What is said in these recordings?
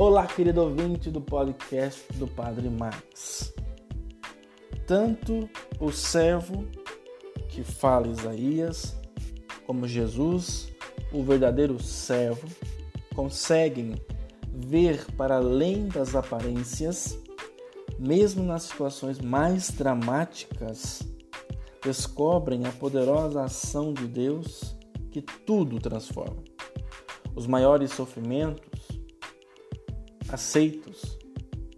Olá, querido ouvinte do podcast do Padre Max. Tanto o servo que fala Isaías, como Jesus, o verdadeiro servo, conseguem ver para além das aparências, mesmo nas situações mais dramáticas, descobrem a poderosa ação de Deus que tudo transforma. Os maiores sofrimentos aceitos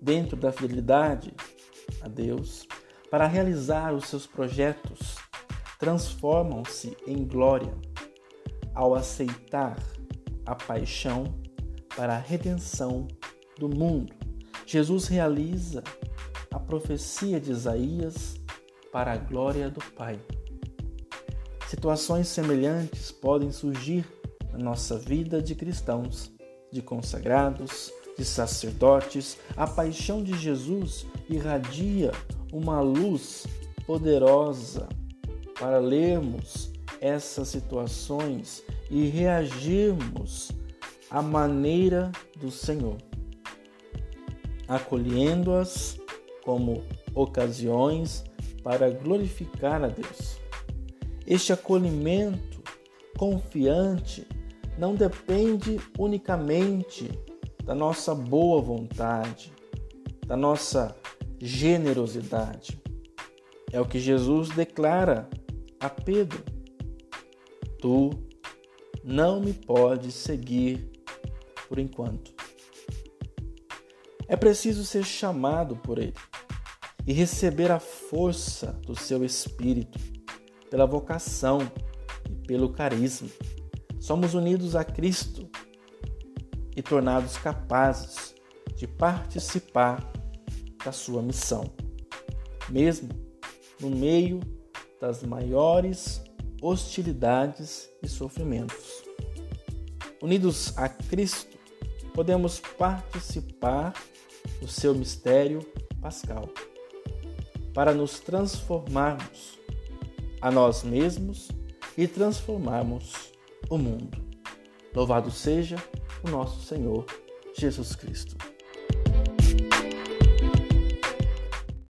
dentro da fidelidade a Deus para realizar os seus projetos transformam-se em glória ao aceitar a paixão para a redenção do mundo. Jesus realiza a profecia de Isaías para a glória do Pai. Situações semelhantes podem surgir na nossa vida de cristãos, de consagrados, de sacerdotes. A paixão de Jesus irradia uma luz poderosa para lermos essas situações e reagirmos à maneira do Senhor, acolhendo-as como ocasiões para glorificar a Deus. Este acolhimento confiante não depende unicamente da nossa boa vontade, da nossa generosidade. É o que Jesus declara a Pedro: Tu não me podes seguir por enquanto. É preciso ser chamado por Ele e receber a força do seu espírito, pela vocação e pelo carisma. Somos unidos a Cristo e tornados capazes de participar da sua missão, mesmo no meio das maiores hostilidades e sofrimentos. Unidos a Cristo, podemos participar do seu mistério pascal para nos transformarmos a nós mesmos e transformarmos o mundo. Louvado seja o nosso Senhor Jesus Cristo.